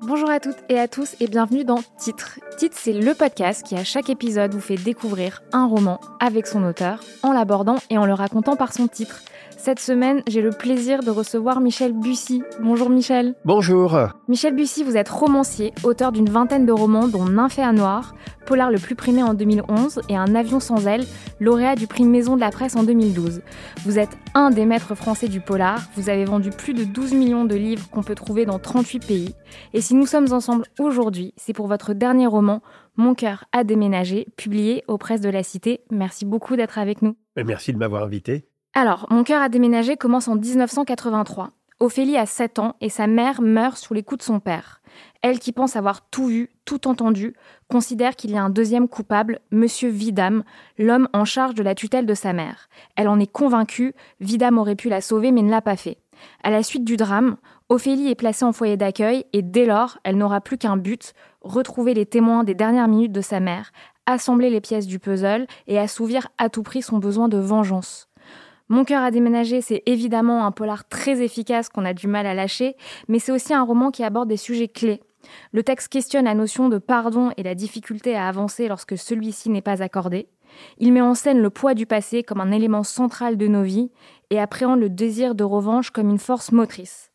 Bonjour à toutes et à tous et bienvenue dans Titre. Titre, c'est le podcast qui à chaque épisode vous fait découvrir un roman avec son auteur en l'abordant et en le racontant par son titre. Cette semaine, j'ai le plaisir de recevoir Michel Bussy. Bonjour Michel. Bonjour. Michel Bussy, vous êtes romancier, auteur d'une vingtaine de romans dont Nymphéa à noir, Polar le plus primé en 2011 et Un avion sans aile, lauréat du prix Maison de la Presse en 2012. Vous êtes un des maîtres français du polar, vous avez vendu plus de 12 millions de livres qu'on peut trouver dans 38 pays. Et si nous sommes ensemble aujourd'hui, c'est pour votre dernier roman, Mon cœur a déménagé, publié aux presses de la Cité. Merci beaucoup d'être avec nous. Merci de m'avoir invité. Alors, Mon cœur a déménagé commence en 1983. Ophélie a 7 ans et sa mère meurt sous les coups de son père. Elle qui pense avoir tout vu, tout entendu, considère qu'il y a un deuxième coupable, Monsieur Vidam, l'homme en charge de la tutelle de sa mère. Elle en est convaincue, Vidam aurait pu la sauver mais ne l'a pas fait. À la suite du drame, Ophélie est placée en foyer d'accueil et dès lors, elle n'aura plus qu'un but, retrouver les témoins des dernières minutes de sa mère, assembler les pièces du puzzle et assouvir à tout prix son besoin de vengeance. Mon cœur a déménagé, c'est évidemment un polar très efficace qu'on a du mal à lâcher, mais c'est aussi un roman qui aborde des sujets clés. Le texte questionne la notion de pardon et la difficulté à avancer lorsque celui-ci n'est pas accordé. Il met en scène le poids du passé comme un élément central de nos vies et appréhende le désir de revanche comme une force motrice.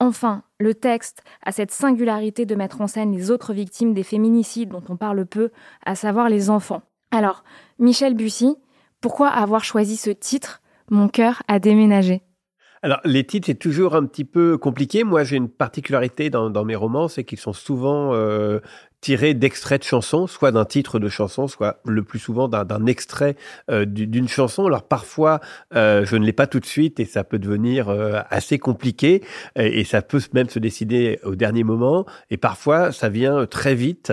Enfin, le texte a cette singularité de mettre en scène les autres victimes des féminicides dont on parle peu, à savoir les enfants. Alors, Michel Bussy, pourquoi avoir choisi ce titre? Mon cœur a déménagé. Alors, les titres, c'est toujours un petit peu compliqué. Moi, j'ai une particularité dans, mes romans, c'est qu'ils sont souvent euh, tiré d'extraits de chansons, soit d'un titre de chanson, soit le plus souvent d'un extrait euh, d'une chanson. Alors parfois, euh, je ne l'ai pas tout de suite et ça peut devenir euh, assez compliqué et, ça peut même se décider au dernier moment. Et parfois, ça vient très vite,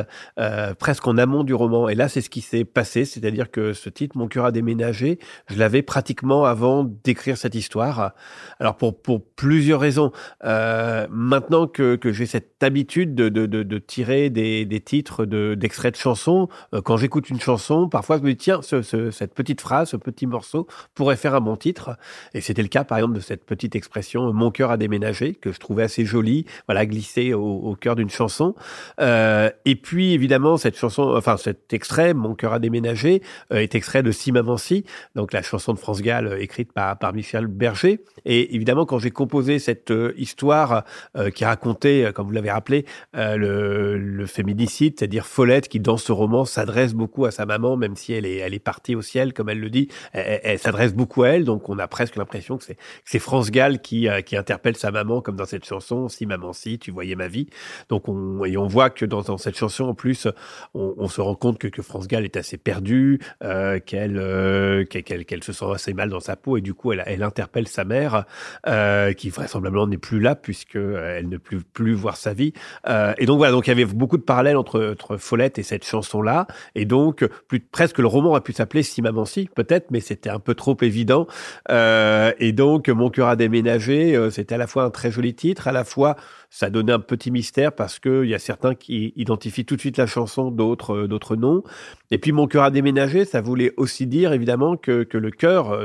presque en amont du roman. Et là, c'est ce qui s'est passé, c'est-à-dire que ce titre, Mon cœur a déménagé, je l'avais pratiquement avant d'écrire cette histoire. Alors pour, plusieurs raisons. maintenant que, j'ai cette habitude de, tirer des titres d'extraits de, chansons. Euh, quand j'écoute une chanson, parfois je me dis tiens, cette petite phrase, ce petit morceau pourrait faire un bon titre. Et c'était le cas par exemple de cette petite expression "mon cœur a déménagé" que je trouvais assez jolie, voilà glissée au, cœur d'une chanson. Euh, et puis évidemment cette chanson, enfin cet extrait "mon cœur a déménagé" euh, est extrait de Si maman si, donc la chanson de France Gall écrite par, par Michel Berger. Et évidemment quand j'ai composé cette histoire qui racontait, comme vous l'avez rappelé, le, le féminisme c'est-à-dire Follette qui dans ce roman s'adresse beaucoup à sa maman, même si elle est, elle est partie au ciel, comme elle le dit. Elle, s'adresse beaucoup à elle, donc on a presque l'impression que c'est, France Gall qui, euh, qui interpelle sa maman, comme dans cette chanson, si maman si, tu voyais ma vie. Donc on, voit que dans, dans cette chanson, en plus, on, se rend compte que, que France Gall est assez perdue, euh, qu'elle, euh, qu'elle, qu'elle se sent assez mal dans sa peau, et du coup elle, elle interpelle sa mère, qui vraisemblablement n'est plus là puisque elle ne peut plus voir sa vie. et donc voilà, donc il y avait beaucoup de parallèles entre, Follette et cette chanson-là. Et donc, plus, presque le roman a pu s'appeler Si Maman peut-être, mais c'était un peu trop évident. Euh, et donc, Mon cœur a déménagé, euh, c'était à la fois un très joli titre, à la fois ça donnait un petit mystère parce qu'il y a certains qui identifient tout de suite la chanson, d'autres euh, d'autres non. Et puis Mon cœur a déménagé, ça voulait aussi dire évidemment que, le cœur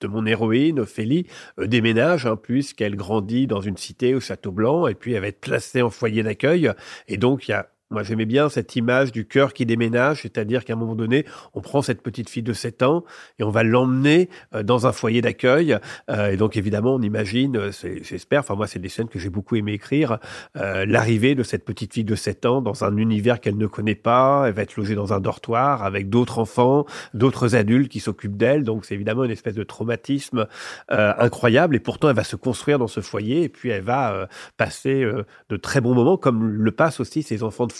de mon héroïne, Ophélie, déménage, hein, puisqu'elle grandit dans une cité au Château Blanc, et puis elle va être placée en foyer d'accueil. Et donc, il y a moi, j'aimais bien cette image du cœur qui déménage, c'est-à-dire qu'à un moment donné, on prend cette petite fille de 7 ans et on va l'emmener euh, dans un foyer d'accueil. Euh, et donc, évidemment, on imagine, euh, j'espère, enfin moi, c'est des scènes que j'ai beaucoup aimé écrire, l'arrivée de cette petite fille de 7 ans dans un univers qu'elle ne connaît pas. Elle va être logée dans un dortoir avec d'autres enfants, d'autres adultes qui s'occupent d'elle. Donc, c'est évidemment une espèce de traumatisme incroyable. Et pourtant, elle va se construire dans ce foyer et puis elle va passer de très bons moments, comme le passent aussi ses enfants de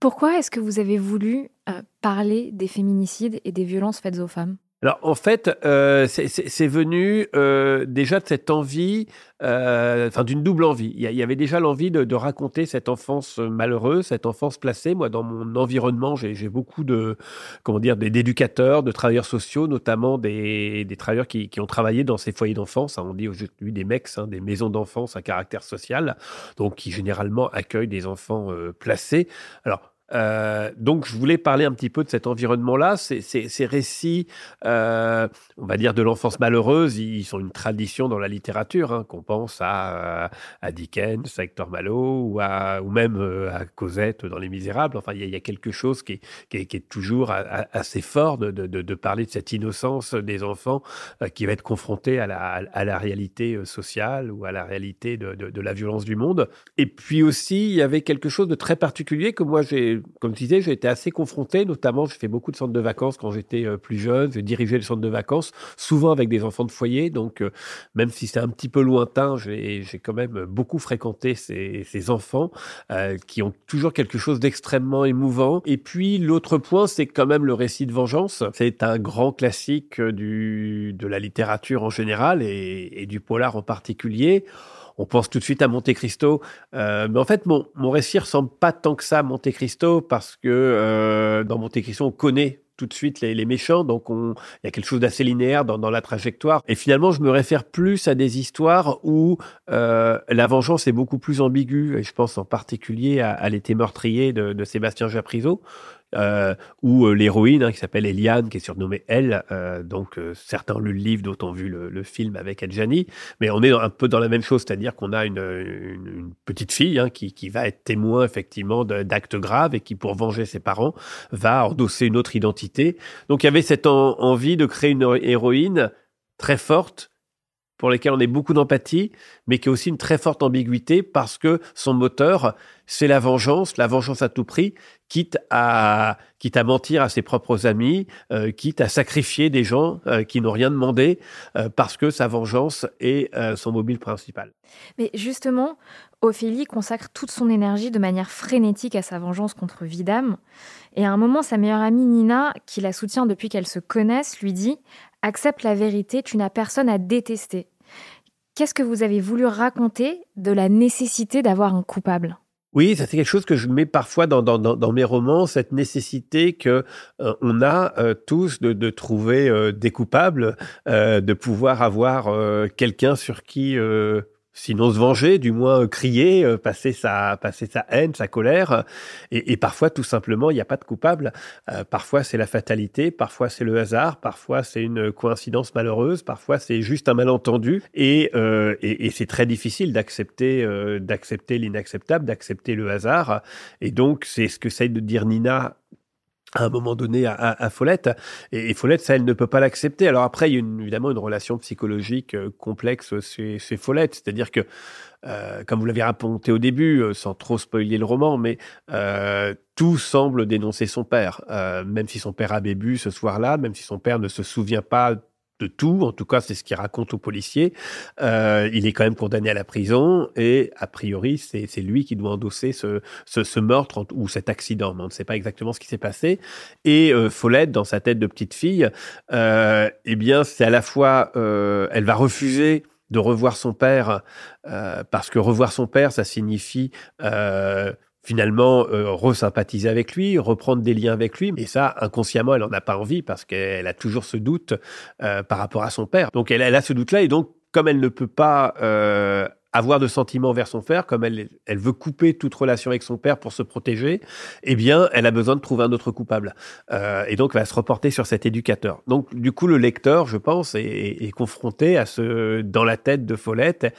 Pourquoi est-ce que vous avez voulu euh, parler des féminicides et des violences faites aux femmes? Alors en fait, euh, c'est venu euh, déjà de cette envie, euh, enfin d'une double envie. Il y, avait déjà l'envie de, raconter cette enfance malheureuse, cette enfance placée. Moi, dans mon environnement, j'ai beaucoup de, comment dire, d'éducateurs, de travailleurs sociaux, notamment des, travailleurs qui, ont travaillé dans ces foyers d'enfance. Hein. on dit aujourd'hui des mecs, hein, des maisons d'enfance à caractère social, donc qui généralement accueillent des enfants placés. Alors euh, donc, je voulais parler un petit peu de cet environnement-là. Ces, récits, euh, on va dire, de l'enfance malheureuse, ils sont une tradition dans la littérature. Hein, qu'on pense à, à, Dickens, à Hector Malot, ou, même euh, à Cosette dans Les Misérables. Enfin, il y, a quelque chose qui est, toujours assez fort de, parler de cette innocence des enfants qui va être confrontée à la, réalité sociale ou à la réalité de la violence du monde. Et puis aussi, il y avait quelque chose de très particulier que moi j'ai comme tu disais, j'ai été assez confronté, notamment, j'ai fait beaucoup de centres de vacances quand j'étais euh, plus jeune, j'ai dirigé les centres de vacances, souvent avec des enfants de foyer, donc euh, même si c'est un petit peu lointain, j'ai quand même beaucoup fréquenté ces, enfants euh, qui ont toujours quelque chose d'extrêmement émouvant. Et puis l'autre point, c'est quand même le récit de vengeance. C'est un grand classique de la littérature en général et du polar en particulier on pense tout de suite à Monte Cristo. Euh, mais en fait, mon, mon récit ressemble pas tant que ça à Monte Cristo parce que euh, dans Monte Cristo, on connaît tout de suite les, méchants, donc il y a quelque chose d'assez linéaire dans, la trajectoire. Et finalement, je me réfère plus à des histoires où euh, la vengeance est beaucoup plus ambiguë. Et je pense en particulier à, l'été meurtrier de, de Sébastien Japrisot, euh, ou euh, l'héroïne hein, qui s'appelle Eliane, qui est surnommée Elle. Euh, donc certains ont lu le livre, d'autres ont vu le, film avec Adjani. Mais on est un peu dans la même chose, c'est-à-dire qu'on a une, petite fille hein, qui, qui, va être témoin effectivement d'actes graves et qui, pour venger ses parents, va endosser une autre identité. Donc il y avait cette envie de créer une héroïne très forte pour lesquels on a beaucoup d'empathie, mais qui a aussi une très forte ambiguïté parce que son moteur, c'est la vengeance, la vengeance à tout prix, quitte à, mentir à ses propres amis, euh, quitte à sacrifier des gens euh, qui n'ont rien demandé euh, parce que sa vengeance est son mobile principal. Mais justement, Ophélie consacre toute son énergie de manière frénétique à sa vengeance contre Vidame. Et à un moment, sa meilleure amie Nina, qui la soutient depuis qu'elles se connaissent, lui dit Accepte la vérité, tu n'as personne à détester. Qu'est-ce que vous avez voulu raconter de la nécessité d'avoir un coupable? Oui, ça c'est quelque chose que je mets parfois dans, mes romans, cette nécessité que euh, on a euh, tous de, trouver euh, des coupables, de pouvoir avoir quelqu'un sur qui sinon se venger, du moins euh, crier, euh, passer sa, passer sa haine, sa colère. Et, parfois, tout simplement, il n'y a pas de coupable. Euh, parfois, c'est la fatalité, parfois, c'est le hasard, parfois, c'est une coïncidence malheureuse, parfois, c'est juste un malentendu. Et, c'est très difficile d'accepter, d'accepter l'inacceptable, d'accepter le hasard. Et donc, c'est ce que essaye de dire Nina à un moment donné à, Follette. Et, Follette, ça, elle ne peut pas l'accepter. Alors après, il y a évidemment une relation psychologique euh, complexe chez, chez Follette. C'est-à-dire que, euh, comme vous l'avez raconté au début, euh, sans trop spoiler le roman, mais tout semble dénoncer son père. Même si son père a bébu ce soir-là, même si son père ne se souvient pas de tout, en tout cas c'est ce qu'il raconte aux policiers. Euh, il est quand même condamné à la prison et a priori c'est lui qui doit endosser ce, ce, meurtre ou cet accident, mais on ne sait pas exactement ce qui s'est passé. Et euh, Follette, dans sa tête de petite fille, euh, eh bien c'est à la fois, elle va refuser de revoir son père parce que revoir son père ça signifie finalement euh, resympathiser avec lui, reprendre des liens avec lui. Et ça, inconsciemment, elle n'en a pas envie parce qu'elle a toujours ce doute euh, par rapport à son père. Donc elle, elle a ce doute-là et donc comme elle ne peut pas euh, avoir de sentiments vers son père, comme elle, elle veut couper toute relation avec son père pour se protéger, eh bien, elle a besoin de trouver un autre coupable. Euh, et donc, elle va se reporter sur cet éducateur. Donc, du coup, le lecteur, je pense, est, est confronté à ce, dans la tête de Follette,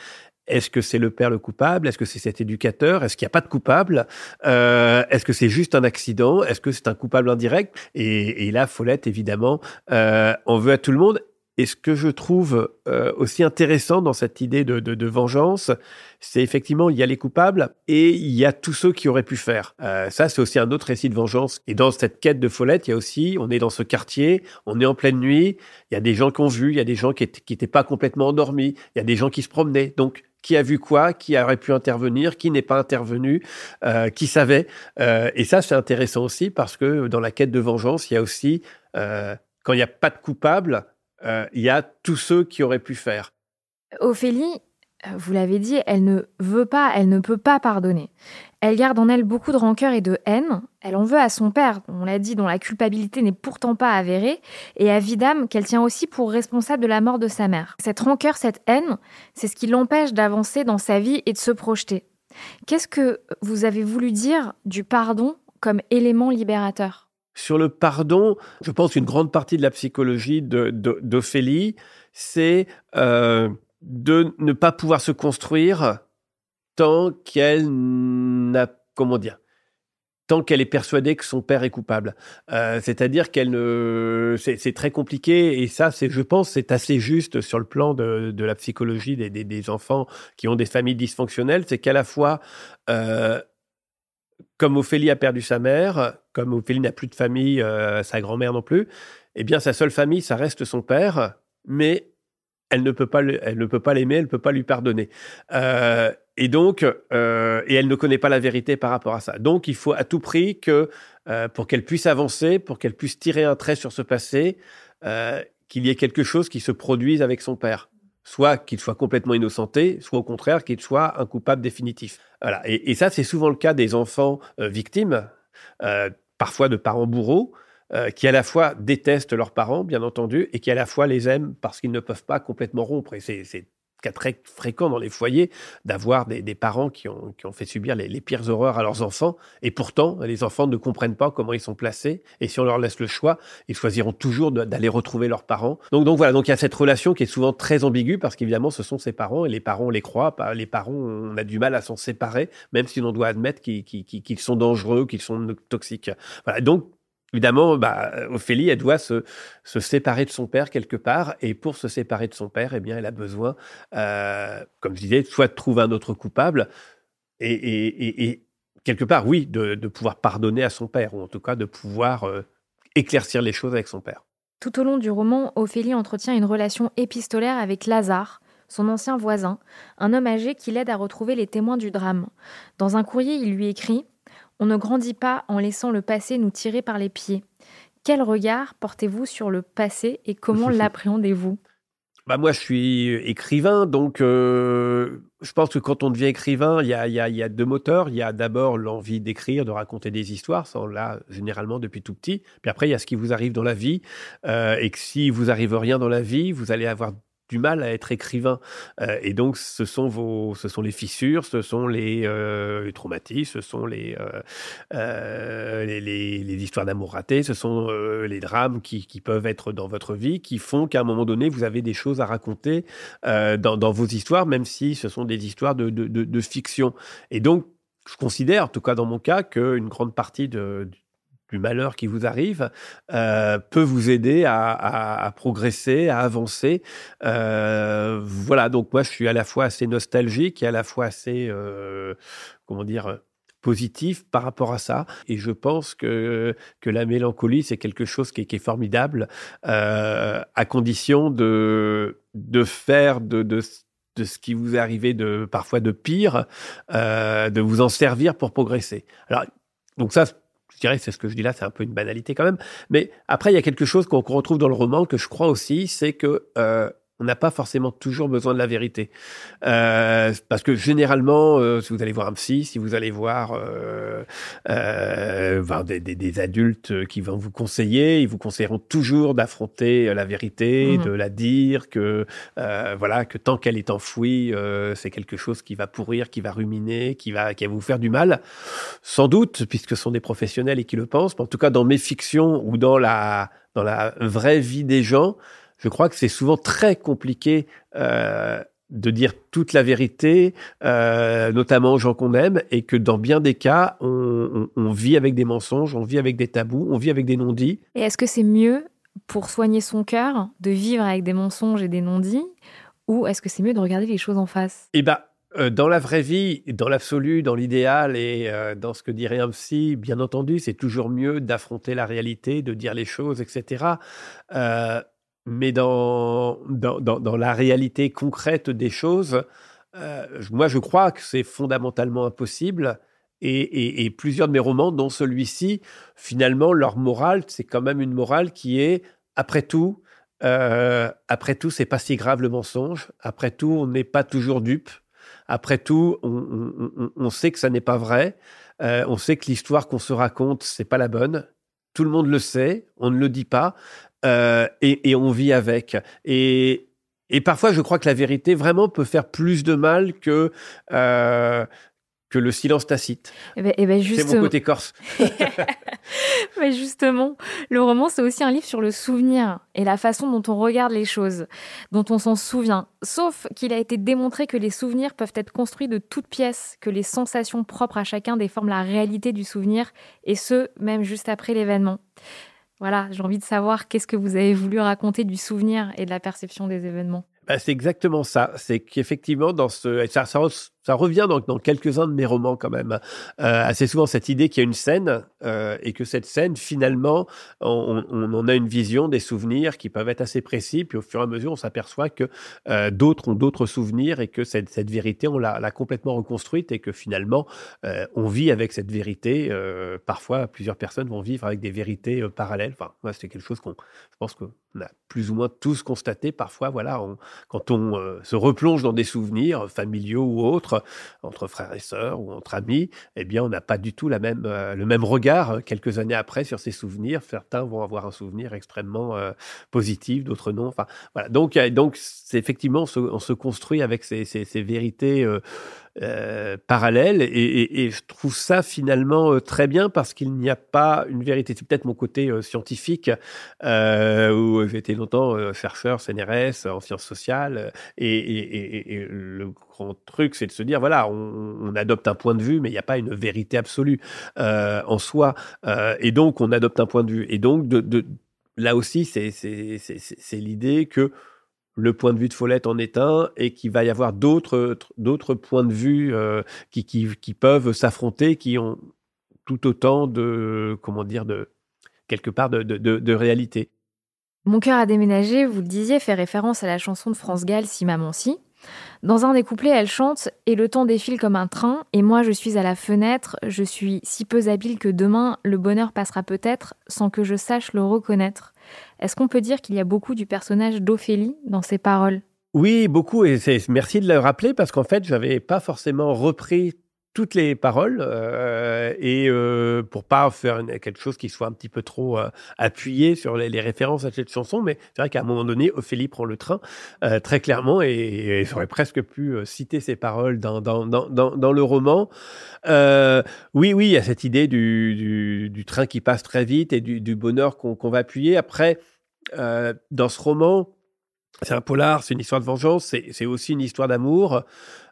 est-ce que c'est le père le coupable? Est-ce que c'est cet éducateur? Est-ce qu'il n'y a pas de coupable? Euh, Est-ce que c'est juste un accident? Est-ce que c'est un coupable indirect? Et, et, là, Follette, évidemment, euh, on veut à tout le monde. Et ce que je trouve euh, aussi intéressant dans cette idée de, de, de vengeance, c'est effectivement, il y a les coupables et il y a tous ceux qui auraient pu faire. Euh, ça, c'est aussi un autre récit de vengeance. Et dans cette quête de Follette, il y a aussi, on est dans ce quartier, on est en pleine nuit, il y a des gens qui ont vu, il y a des gens qui n'étaient pas complètement endormis, il y a des gens qui se promenaient. Donc, qui a vu quoi, qui aurait pu intervenir, qui n'est pas intervenu, euh, qui savait. Euh, et ça, c'est intéressant aussi parce que dans la quête de vengeance, il y a aussi quand il n'y a pas de coupable, il y a tous ceux qui auraient pu faire. Ophélie, vous l'avez dit, elle ne veut pas, elle ne peut pas pardonner. Elle garde en elle beaucoup de rancœur et de haine. Elle en veut à son père, on l'a dit, dont la culpabilité n'est pourtant pas avérée, et à Vidam, qu'elle tient aussi pour responsable de la mort de sa mère. Cette rancœur, cette haine, c'est ce qui l'empêche d'avancer dans sa vie et de se projeter. Qu'est-ce que vous avez voulu dire du pardon comme élément libérateur? Sur le pardon, je pense qu'une grande partie de la psychologie d'Ophélie, c'est euh, de ne pas pouvoir se construire tant qu'elle n'a, comment dire, tant qu'elle est persuadée que son père est coupable. Euh, c'est-à-dire qu'elle ne, c'est très compliqué et ça, c'est, je pense, c'est assez juste sur le plan de, la psychologie des, enfants qui ont des familles dysfonctionnelles, c'est qu'à la fois, euh, comme Ophélie a perdu sa mère, comme Ophélie n'a plus de famille, euh, sa grand-mère non plus, eh bien sa seule famille, ça reste son père, mais elle ne peut pas, elle ne peut pas l'aimer, elle ne peut pas lui pardonner. Euh, et donc, euh, et elle ne connaît pas la vérité par rapport à ça. Donc, il faut à tout prix que, euh, pour qu'elle puisse avancer, pour qu'elle puisse tirer un trait sur ce passé, qu'il y ait quelque chose qui se produise avec son père. Soit qu'il soit complètement innocenté, soit au contraire qu'il soit un coupable définitif. Voilà. Et, ça, c'est souvent le cas des enfants victimes, parfois de parents bourreaux, euh, qui à la fois détestent leurs parents, bien entendu, et qui à la fois les aiment parce qu'ils ne peuvent pas complètement rompre. Et c'est très fréquent dans les foyers d'avoir des, parents qui ont, qui ont fait subir les, pires horreurs à leurs enfants. Et pourtant, les enfants ne comprennent pas comment ils sont placés. Et si on leur laisse le choix, ils choisiront toujours d'aller retrouver leurs parents. Donc, donc voilà, donc il y a cette relation qui est souvent très ambiguë parce qu'évidemment, ce sont ses parents et les parents on les croient. Les parents, on a du mal à s'en séparer, même si l'on doit admettre qu'ils sont dangereux, qu'ils sont toxiques. Voilà. Donc, Évidemment, bah, Ophélie, elle doit se, séparer de son père quelque part, et pour se séparer de son père, eh bien, elle a besoin, euh, comme je disais, soit de trouver un autre coupable, et, quelque part, oui, de, pouvoir pardonner à son père, ou en tout cas de pouvoir euh, éclaircir les choses avec son père. Tout au long du roman, Ophélie entretient une relation épistolaire avec Lazare, son ancien voisin, un homme âgé qui l'aide à retrouver les témoins du drame. Dans un courrier, il lui écrit on ne grandit pas en laissant le passé nous tirer par les pieds. Quel regard portez-vous sur le passé et comment l'appréhendez-vous? Bah moi, je suis écrivain, donc euh, je pense que quand on devient écrivain, il y a, deux moteurs. Il y a d'abord l'envie d'écrire, de raconter des histoires, ça on l'a généralement depuis tout petit. Puis après, il y a ce qui vous arrive dans la vie, euh, et que si vous arrive rien dans la vie, vous allez avoir du mal à être écrivain. Euh, et donc, ce sont vos, ce sont les fissures, ce sont les, euh, traumatismes, ce sont les, euh, les, les, histoires d'amour ratées, ce sont les drames qui, qui, peuvent être dans votre vie, qui font qu'à un moment donné, vous avez des choses à raconter dans, vos histoires, même si ce sont des histoires de, de, de fiction. Et donc, je considère, en tout cas dans mon cas, qu'une grande partie de, du malheur qui vous arrive euh, peut vous aider à, progresser, à avancer. Euh, voilà, donc moi je suis à la fois assez nostalgique et à la fois assez, euh, comment dire, positif par rapport à ça. Et je pense que, que la mélancolie, c'est quelque chose qui est, formidable, à condition de, de faire de, de de ce qui vous est arrivé de parfois de pire, de vous en servir pour progresser. Alors, donc ça, je dirais, c'est ce que je dis là, c'est un peu une banalité quand même. Mais après, il y a quelque chose qu'on retrouve dans le roman que je crois aussi, c'est que euh, on n'a pas forcément toujours besoin de la vérité. Euh, parce que généralement, euh, si vous allez voir un psy, si vous allez voir, euh, euh des, des, des, adultes qui vont vous conseiller, ils vous conseilleront toujours d'affronter la vérité, mmh. de la dire, que euh, voilà, que tant qu'elle est enfouie, c'est quelque chose qui va pourrir, qui va ruminer, qui va, qui va vous faire du mal. Sans doute, puisque ce sont des professionnels et qui le pensent. Mais en tout cas, dans mes fictions ou dans la dans la vraie vie des gens, je crois que c'est souvent très compliqué euh, de dire toute la vérité, euh, notamment aux gens qu'on aime, et que dans bien des cas, on, vit avec des mensonges, on vit avec des tabous, on vit avec des non-dits. Et est-ce que c'est mieux pour soigner son cœur de vivre avec des mensonges et des non-dits, ou est-ce que c'est mieux de regarder les choses en face? Eh ben, euh, dans la vraie vie, dans l'absolu, dans l'idéal et dans ce que dirait un psy, bien entendu, c'est toujours mieux d'affronter la réalité, de dire les choses, etc. Euh, mais dans, dans, dans, la réalité concrète des choses, euh, moi je crois que c'est fondamentalement impossible. Et, et, plusieurs de mes romans, dont celui-ci, finalement, leur morale, c'est quand même une morale qui est après tout, euh, après tout, c'est pas si grave le mensonge. Après tout, on n'est pas toujours dupe. Après tout, on, sait que ça n'est pas vrai. Euh, on sait que l'histoire qu'on se raconte, c'est pas la bonne. Tout le monde le sait. On ne le dit pas. Euh, et, on vit avec. Et, et parfois, je crois que la vérité vraiment peut faire plus de mal que que le silence tacite. Eh ben, eh ben c'est mon côté corse. Mais justement, le roman, c'est aussi un livre sur le souvenir et la façon dont on regarde les choses, dont on s'en souvient. Sauf qu'il a été démontré que les souvenirs peuvent être construits de toutes pièces, que les sensations propres à chacun déforment la réalité du souvenir, et ce, même juste après l'événement. Voilà, j'ai envie de savoir qu'est-ce que vous avez voulu raconter du souvenir et de la perception des événements. Bah, c'est exactement ça. C'est qu'effectivement, dans ce, revient dans, quelques-uns de mes romans quand même. Euh, assez souvent cette idée qu'il y a une scène euh, et que cette scène, finalement, on, en a une vision, des souvenirs qui peuvent être assez précis. Puis au fur et à mesure, on s'aperçoit que euh, d'autres ont d'autres souvenirs et que cette, cette vérité, on l'a complètement reconstruite et que finalement, on vit avec cette vérité. Parfois, plusieurs personnes vont vivre avec des vérités parallèles. Enfin, moi, c'est quelque chose qu'on, je pense qu'on a plus ou moins tous constaté. Parfois, voilà, quand on se replonge dans des souvenirs familiaux ou autres, entre, frères et sœurs ou entre amis, eh bien, on n'a pas du tout la même, euh, le même regard euh, quelques années après sur ces souvenirs. Certains vont avoir un souvenir extrêmement euh, positif, d'autres non. Enfin, voilà. Donc, donc effectivement, on se, construit avec ces, ces, vérités. Parallèles et, je trouve ça finalement très bien parce qu'il n'y a pas une vérité. C'est peut-être mon côté scientifique où j'ai été longtemps chercheur CNRS en sciences sociales et, le grand truc c'est de se dire, voilà, on, adopte un point de vue, mais il n'y a pas une vérité absolue euh, en soi. Euh, et donc, on adopte un point de vue. Et donc, de, là aussi, c'est l'idée que le point de vue de Follette en est un et qu'il va y avoir d'autres points de vue euh, qui, peuvent s'affronter, qui ont tout autant de, comment dire, de quelque part de, de réalité. Mon cœur a déménagé, vous le disiez, fait référence à la chanson de France Gall, Si Maman Si. Dans un des couplets, elle chante Et le temps défile comme un train, et moi je suis à la fenêtre, je suis si peu habile que demain le bonheur passera peut-être sans que je sache le reconnaître. Est-ce qu'on peut dire qu'il y a beaucoup du personnage d'Ophélie dans ses paroles? Oui, beaucoup, et merci de le rappeler parce qu'en fait, je n'avais pas forcément repris toutes les paroles euh, et euh, pour pas faire quelque chose qui soit un petit peu trop euh, appuyé sur les, références à cette chanson, mais c'est vrai qu'à un moment donné, Ophélie prend le train euh, très clairement et, j'aurais presque pu citer ces paroles dans, le roman. oui, oui, il y a cette idée du, train qui passe très vite et du bonheur qu'on va appuyer. Après, dans ce roman, c'est un polar, c'est une histoire de vengeance, c'est aussi une histoire d'amour.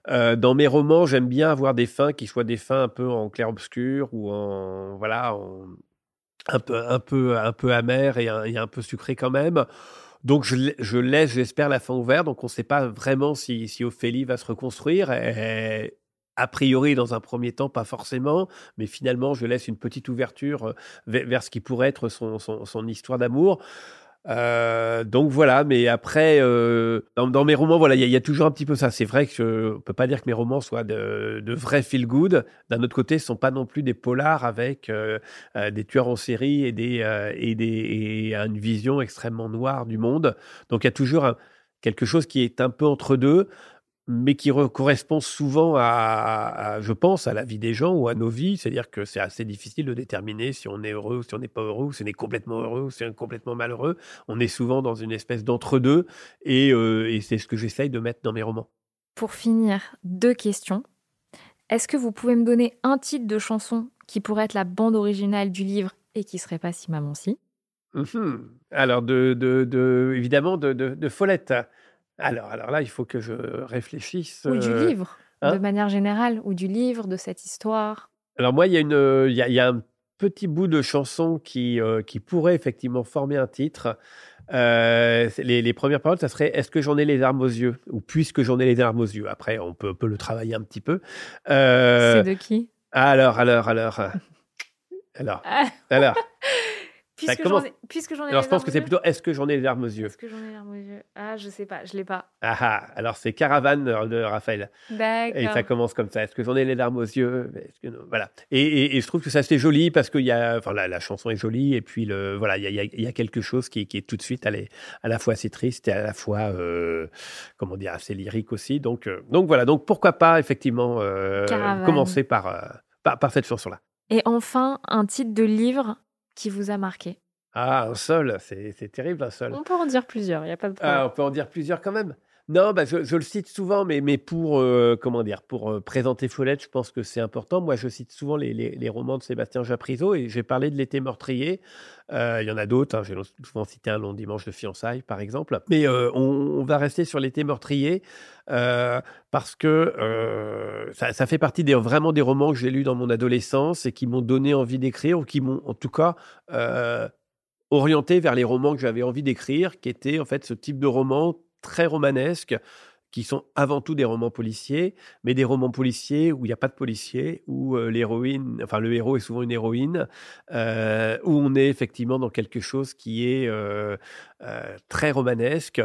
Euh, dans mes romans, j'aime bien avoir des fins qui soient des fins un peu en clair-obscur ou en voilà, un peu un peu un peu amer et un, peu sucré quand même. Donc je, laisse, j'espère, la fin ouverte. Donc on ne sait pas vraiment si, si Ophélie va se reconstruire. A priori, dans un premier temps, pas forcément, mais finalement, je laisse une petite ouverture euh, vers, ce qui pourrait être son histoire d'amour. Euh, donc voilà, mais après, euh, dans, mes romans, voilà, il y, a toujours un petit peu ça. C'est vrai que je peut pas dire que mes romans soient de, de vrais feel good. D'un autre côté, ce sont pas non plus des polars avec euh, des tueurs en série et des et des et une vision extrêmement noire du monde. Donc il y a toujours quelque chose qui est un peu entre deux mais qui correspond souvent à, je pense, à la vie des gens ou à nos vies. C'est-à-dire que c'est assez difficile de déterminer si on est heureux ou si on n'est pas heureux, ou si on est complètement heureux ou si on est complètement malheureux. On est souvent dans une espèce d'entre-deux, et, euh, et c'est ce que j'essaye de mettre dans mes romans. Pour finir, deux questions. Est-ce que vous pouvez me donner un titre de chanson qui pourrait être la bande originale du livre et qui serait pas si maman si? Mmh Alors, de, de, de, évidemment, de, de Follette. Alors, alors là, il faut que je réfléchisse. Ou du euh, livre, de hein? manière générale, ou du livre, de cette histoire. Alors moi, il y a, une, il y a, un petit bout de chanson qui, euh, qui pourrait effectivement former un titre. Euh, les, premières paroles, ça serait Est-ce que j'en ai les armes aux yeux? Ou Puisque j'en ai les armes aux yeux. Après, on peut, peut le travailler un petit peu. C'est de qui? Alors, alors, alors. Alors, ah. alors. Puisque j'en ai, puisque j'en ai Alors, je pense que c'est plutôt Est-ce que j'en ai les larmes aux yeux? Est-ce que j'en ai les larmes aux yeux? Ah, je sais pas, je l'ai pas. Ah ah, alors c'est Caravane de Raphaël. D'accord. Et ça commence comme ça. Est-ce que j'en ai les larmes aux yeux? Est-ce que non? Voilà. Et, et- et je trouve que ça c'est joli parce qu'il y a, enfin la, la chanson est jolie et puis le, voilà, il y a, il y a- il y a quelque chose qui, qui est tout de suite à, la- à la fois assez triste et à la fois, euh, comment dire, assez lyrique aussi. Donc, euh, donc voilà. Donc pourquoi pas effectivement euh, commencer par, par par cette chanson-là. Et enfin, un titre de livre qui vous a marqué. Ah, un sol, c'est terrible un sol. On peut en dire plusieurs, il n'y a pas de problème. Ah, on peut en dire plusieurs quand même. Non, bah, je, le cite souvent, mais, mais pour, euh, comment dire, pour euh, présenter Follette, je pense que c'est important. Moi, je cite souvent les, les- romans de Sébastien Japrisot et j'ai parlé de L'été meurtrier. Euh, Il y en a d'autres. hein. J'ai souvent cité Un long dimanche de fiançailles, par exemple. Mais on, va rester sur L'été meurtrier parce que ça, fait partie des, vraiment des romans que j'ai lus dans mon adolescence et qui m'ont donné envie d'écrire ou qui m'ont, en tout cas, orienté vers les romans que j'avais envie d'écrire, qui étaient en fait ce type de romans très romanesques, qui sont avant tout des romans policiers, mais des romans policiers où il n'y a pas de policier, où euh, l'héroïne, enfin le héros est souvent une héroïne, euh, où on est effectivement dans quelque chose qui est euh, très romanesque,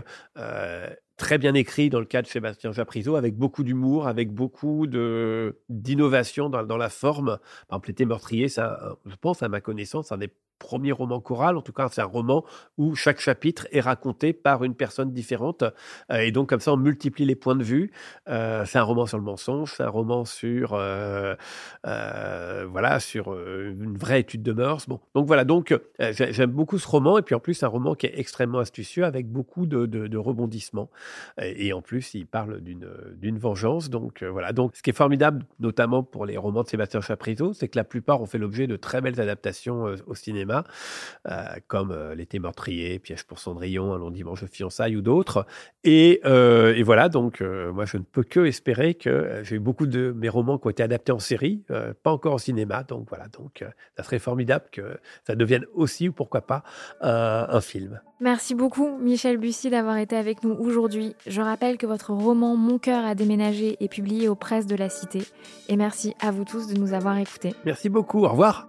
très bien écrit dans le cas de Sébastien Japrisot, avec beaucoup d'humour, avec beaucoup de d'innovation dans, dans la forme. Par exemple, L'été meurtrier, un- je pense à ma connaissance, un des premiers romans choral. En tout cas, c'est un roman où chaque chapitre est raconté par une personne différente. Euh, et donc, comme ça, on multiplie les points de vue. Euh, c'est un roman sur le mensonge, c'est un roman sur, euh, voilà, sur une vraie étude de mœurs. Bon, donc voilà. Donc, j'ai- j'aime beaucoup ce roman. Et puis, en plus, c'est un roman qui est extrêmement astucieux avec beaucoup de, rebondissements. Et, en plus, il parle d'une vengeance. Donc, voilà. Donc, ce qui est formidable, notamment pour les romans de Sébastien Chaprizo, c'est que la plupart ont fait l'objet de très belles adaptations au cinéma, euh, comme euh, L'été meurtrier, Piège pour Cendrillon, Un long dimanche de fiançailles ou d'autres. Et, euh, et voilà, donc moi je ne peux que espérer que j'ai eu beaucoup de mes romans qui ont été adaptés en série, pas encore au cinéma. Donc voilà, donc ça serait formidable que ça devienne aussi, ou pourquoi pas, un, un film. Merci beaucoup, Michel Bussy, d'avoir été avec nous aujourd'hui. Je rappelle que votre roman Mon cœur a déménagé est publié aux presses de la Cité. Et merci à vous tous de nous avoir écoutés. Merci beaucoup, au revoir.